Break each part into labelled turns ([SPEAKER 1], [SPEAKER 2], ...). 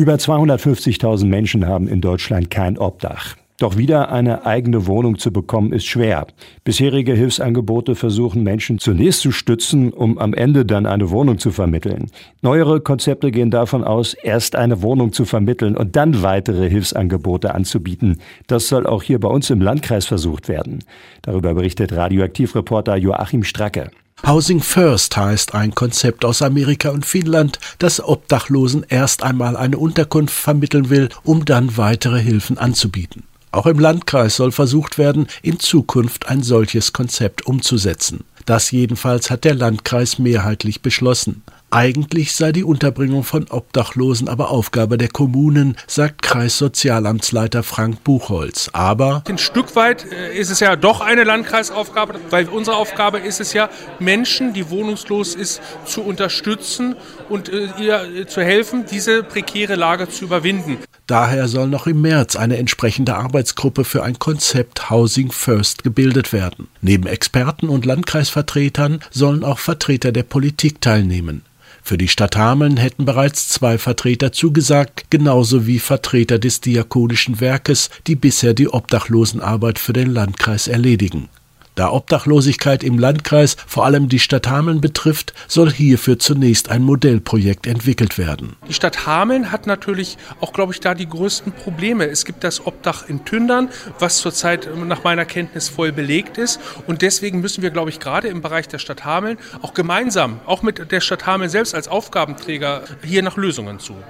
[SPEAKER 1] Über 250.000 Menschen haben in Deutschland kein Obdach. Doch wieder eine eigene Wohnung zu bekommen, ist schwer. Bisherige Hilfsangebote versuchen Menschen zunächst zu stützen, um am Ende dann eine Wohnung zu vermitteln. Neuere Konzepte gehen davon aus, erst eine Wohnung zu vermitteln und dann weitere Hilfsangebote anzubieten. Das soll auch hier bei uns im Landkreis versucht werden. Darüber berichtet Radioaktivreporter Joachim Stracke.
[SPEAKER 2] Housing First heißt ein Konzept aus Amerika und Finnland, das Obdachlosen erst einmal eine Unterkunft vermitteln will, um dann weitere Hilfen anzubieten. Auch im Landkreis soll versucht werden, in Zukunft ein solches Konzept umzusetzen. Das jedenfalls hat der Landkreis mehrheitlich beschlossen. Eigentlich sei die Unterbringung von Obdachlosen aber Aufgabe der Kommunen, sagt Kreissozialamtsleiter Frank Buchholz. Aber
[SPEAKER 3] ein Stück weit äh, ist es ja doch eine Landkreisaufgabe, weil unsere Aufgabe ist es ja, Menschen, die wohnungslos ist, zu unterstützen und äh, ihr zu helfen, diese prekäre Lage zu überwinden.
[SPEAKER 2] Daher soll noch im März eine entsprechende Arbeitsgruppe für ein Konzept Housing First gebildet werden. Neben Experten und Landkreisvertretern sollen auch Vertreter der Politik teilnehmen. Für die Stadt Hameln hätten bereits zwei Vertreter zugesagt, genauso wie Vertreter des Diakonischen Werkes, die bisher die Obdachlosenarbeit für den Landkreis erledigen. Da Obdachlosigkeit im Landkreis vor allem die Stadt Hameln betrifft, soll hierfür zunächst ein Modellprojekt entwickelt werden.
[SPEAKER 3] Die Stadt Hameln hat natürlich auch, glaube ich, da die größten Probleme. Es gibt das Obdach in Tündern, was zurzeit nach meiner Kenntnis voll belegt ist. Und deswegen müssen wir, glaube ich, gerade im Bereich der Stadt Hameln auch gemeinsam, auch mit der Stadt Hameln selbst als Aufgabenträger, hier nach Lösungen suchen.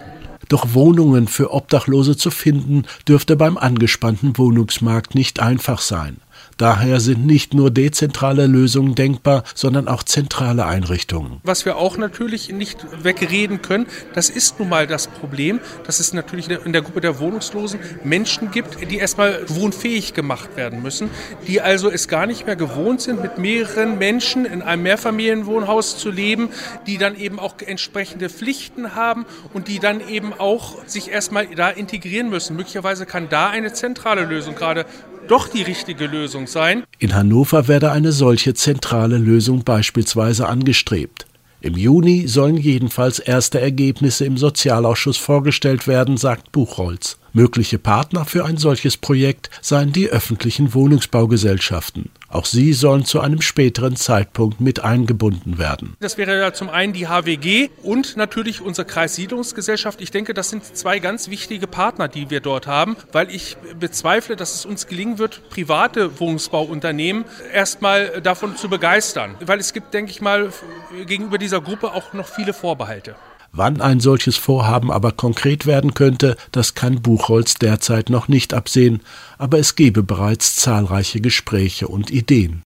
[SPEAKER 2] Doch Wohnungen für Obdachlose zu finden, dürfte beim angespannten Wohnungsmarkt nicht einfach sein. Daher sind nicht nur dezentrale Lösungen denkbar, sondern auch zentrale Einrichtungen.
[SPEAKER 3] Was wir auch natürlich nicht wegreden können, das ist nun mal das Problem, dass es natürlich in der Gruppe der Wohnungslosen Menschen gibt, die erstmal wohnfähig gemacht werden müssen, die also es gar nicht mehr gewohnt sind, mit mehreren Menschen in einem Mehrfamilienwohnhaus zu leben, die dann eben auch entsprechende Pflichten haben und die dann eben auch sich erstmal da integrieren müssen. Möglicherweise kann da eine zentrale Lösung gerade doch die richtige Lösung sein.
[SPEAKER 2] In Hannover werde eine solche zentrale Lösung beispielsweise angestrebt. Im Juni sollen jedenfalls erste Ergebnisse im Sozialausschuss vorgestellt werden, sagt Buchholz. Mögliche Partner für ein solches Projekt seien die öffentlichen Wohnungsbaugesellschaften. Auch sie sollen zu einem späteren Zeitpunkt mit eingebunden werden.
[SPEAKER 3] Das wäre ja zum einen die HWG und natürlich unsere Kreissiedlungsgesellschaft. Ich denke, das sind zwei ganz wichtige Partner, die wir dort haben, weil ich bezweifle, dass es uns gelingen wird, private Wohnungsbauunternehmen erstmal davon zu begeistern. Weil es gibt, denke ich mal, gegenüber dieser Gruppe auch noch viele Vorbehalte.
[SPEAKER 2] Wann ein solches Vorhaben aber konkret werden könnte, das kann Buchholz derzeit noch nicht absehen, aber es gebe bereits zahlreiche Gespräche und Ideen.